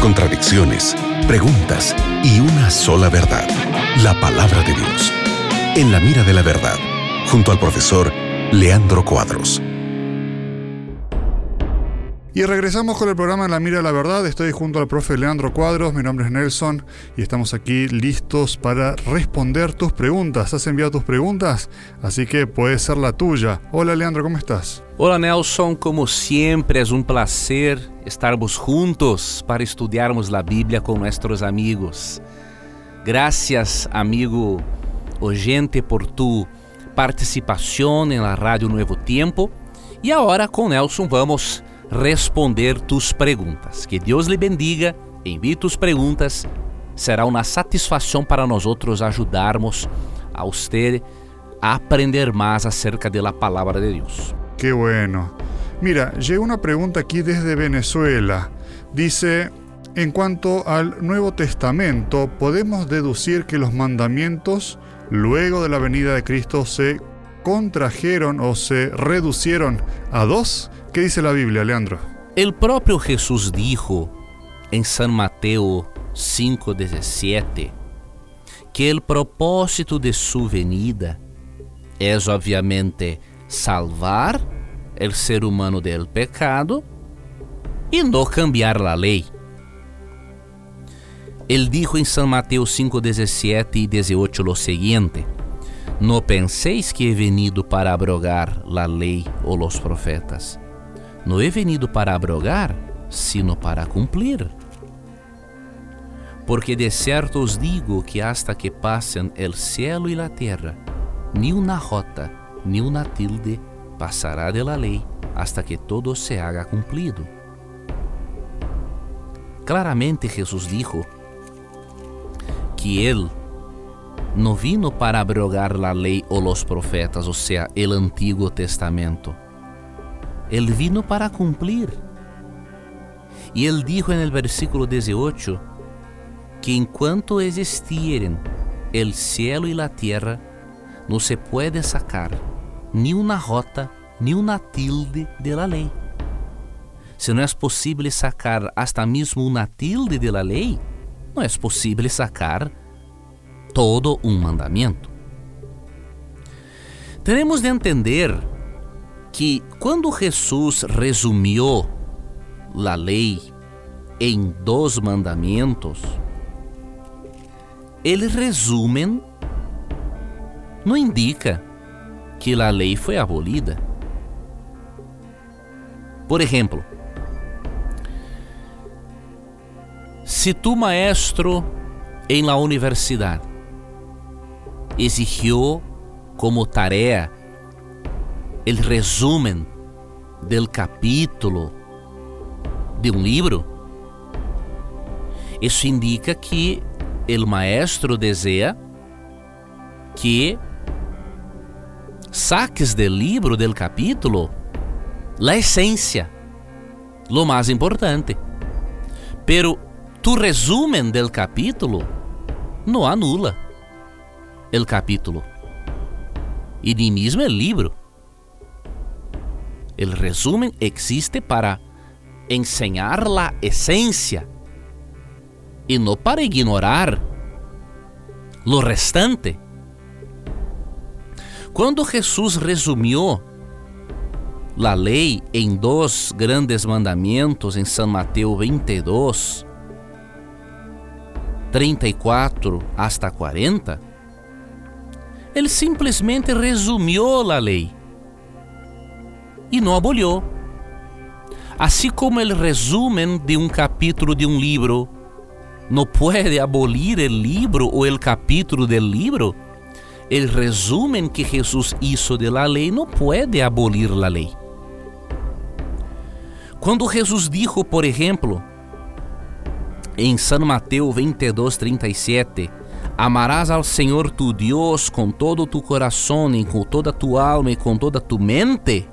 contradicciones, preguntas y una sola verdad, la palabra de Dios. En la mira de la verdad, junto al profesor Leandro Cuadros. Y regresamos con el programa la Mira de la Verdad. Estoy junto al profe Leandro Cuadros, mi nombre es Nelson y estamos aquí listos para responder tus preguntas. ¿Has enviado tus preguntas? Así que puede ser la tuya. Hola Leandro, ¿cómo estás? Hola Nelson, como siempre es un placer estarmos juntos para estudiarmos la Biblia con nuestros amigos. Gracias amigo oyente por tu participación en la Radio Nuevo Tiempo. Y ahora con Nelson vamos responder tus perguntas. Que Deus lhe bendiga, envie tus perguntas. Será uma satisfação para nós outros ajudarmos a você a aprender mais acerca da palavra de Deus. Que bueno. Mira, llegó una pregunta aquí desde Venezuela. Dice, en cuanto al Nuevo Testamento, ¿podemos deducir que los mandamientos luego de la venida de Cristo se contrajeron o se reducieron a dos? ¿Qué dice la Biblia, Leandro? El propio Jesús dijo en San Mateo 5:17 que el propósito de su venida es obviamente salvar el ser humano del pecado y no cambiar la ley. Ele dijo em San Mateo 5, 17 e 18 lo siguiente: No penséis que he venido para abrogar la lei ou los profetas. No he venido para abrogar, sino para cumplir. Porque de certo os digo que hasta que passen el cielo e la terra, ni una jota, ni una tilde passará de la lei, hasta que todo se haga cumplido. Claramente Jesus dijo que Ele não vino para abrogar la lei ou los profetas, ou seja, el Antigo Testamento. Ele vino para cumplir. E ele dijo en el versículo 18 que enquanto existieren el cielo y la tierra, no se puede sacar ni una jota ni una tilde de la ley. Se não é possível sacar hasta mesmo uma tilde de la lei, não é possível sacar todo um mandamento. Temos de entender que quando Jesus resumiu a lei em dois mandamentos, ele resumen não indica que a lei foi abolida. Por exemplo, se tu maestro em la universidade exigiu como tarefa el resumen del capítulo de um livro, isso indica que o maestro deseja que saques del livro, del capítulo, la essência, lo mais importante. Pero tu resumen del capítulo não anula el capítulo. E ni mesmo el livro. El resumen existe para enseñar la esencia y no para ignorar lo restante. Quando Jesus resumiu a lei em dois grandes mandamentos em São Mateus 22, 34 hasta 40, ele simplesmente resumiu a lei e não aboliu. Assim como o resumen de um capítulo de um livro não pode abolir o livro ou o capítulo do livro, o resumen que Jesus hizo de la lei não pode abolir la lei. Quando Jesus dijo, por exemplo, em São Mateus 22, 37, Amarás ao Senhor tu Deus com todo tu coração e com toda tu alma e com toda tu mente,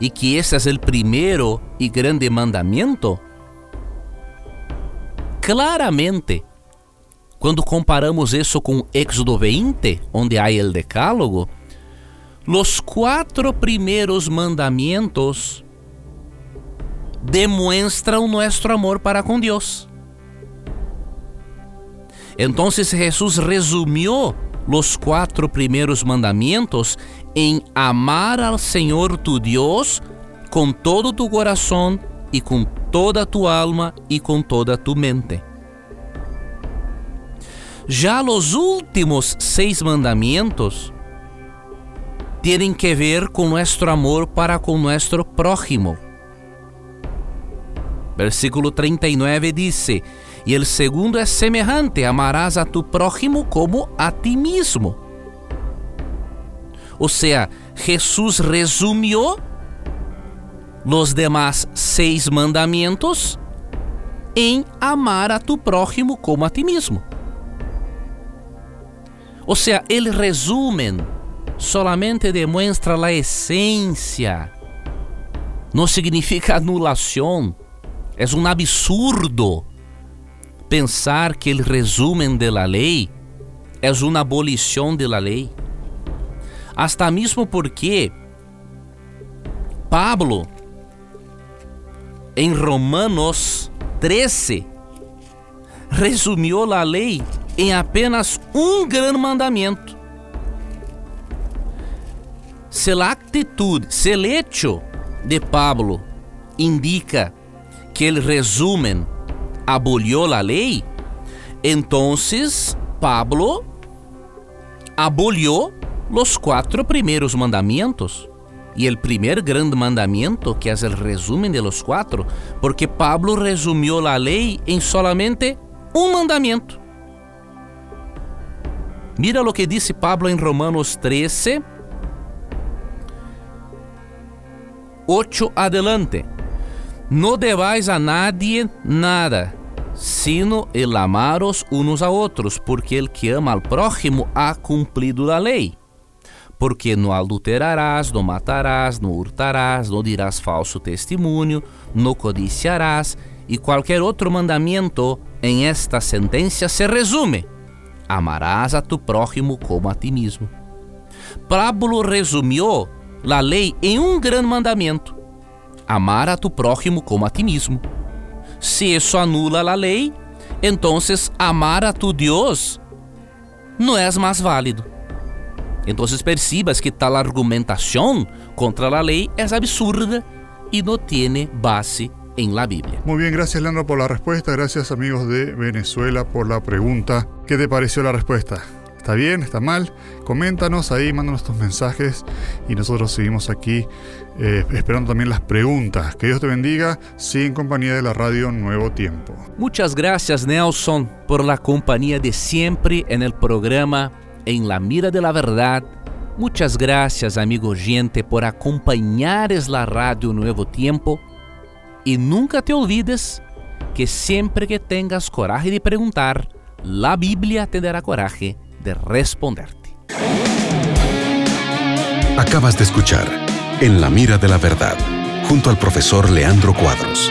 e que esse é o primeiro e grande mandamento? Claramente, quando comparamos isso com Éxodo 20, onde há o Decálogo, os quatro primeiros mandamentos demuestran nuestro amor para con Dios. Entonces Jesús resumió los cuatro primeros mandamientos en amar al Señor tu Dios con todo tu corazón y con toda tu alma y con toda tu mente. Já los últimos seis mandamientos tienen que ver con nuestro amor para con nuestro prójimo. Versículo 39 dice, y el segundo es semejante, amarás a tu prójimo como a ti mismo. O sea, Jesús resumió los demás seis mandamientos em amar a tu prójimo como a ti mesmo. Ou seja, ele resumen solamente demonstra a essência. Não significa anulação. É um absurdo pensar que o resumen de la lei é uma abolição de la lei. Hasta mesmo porque Pablo em Romanos 13 resumiu a lei em apenas um grande mandamento. Se a atitude, se o de Pablo indica que ele resumen abolió a lei, então Pablo abolió os quatro primeiros mandamentos. E o primeiro grande mandamento, que é o resumen de los quatro, porque Pablo resumiu a lei em solamente um mandamento. Mira lo que disse Pablo em Romanos 13, 8 adelante. No debais a nadie nada, sino el amaros unos a outros, porque el que ama al prójimo ha cumprido a lei. Porque não adulterarás, não matarás, não hurtarás, não dirás falso testemunho, não codiciarás, e qualquer outro mandamento em esta sentença se resume amarás a tu prójimo como a ti mesmo. Pablo resumiu a lei em um grande mandamento: amar a tu prójimo como a ti mesmo. Se isso anula a lei, então amar a tu Deus não é mais válido. Então percebas que tal argumentação contra a lei é absurda e não tem base en la Biblia. Muy bien, gracias Leandro por la respuesta, gracias amigos de Venezuela por la pregunta. ¿Qué te pareció la respuesta? ¿Está bien? ¿Está mal? Coméntanos ahí, mándanos tus mensajes y nosotros seguimos aquí eh, esperando también las preguntas. Que Dios te bendiga, sigue en compañía de la radio Nuevo Tiempo. Muchas gracias Nelson por la compañía de siempre en el programa En la Mira de la Verdad. Muchas gracias amigo gente por acompañar la radio Nuevo Tiempo e nunca te olvides que sempre que tengas coragem de perguntar, a Bíblia te dará coragem de responderte. Acabas de escuchar En la mira de la verdad, junto al profesor Leandro Cuadros.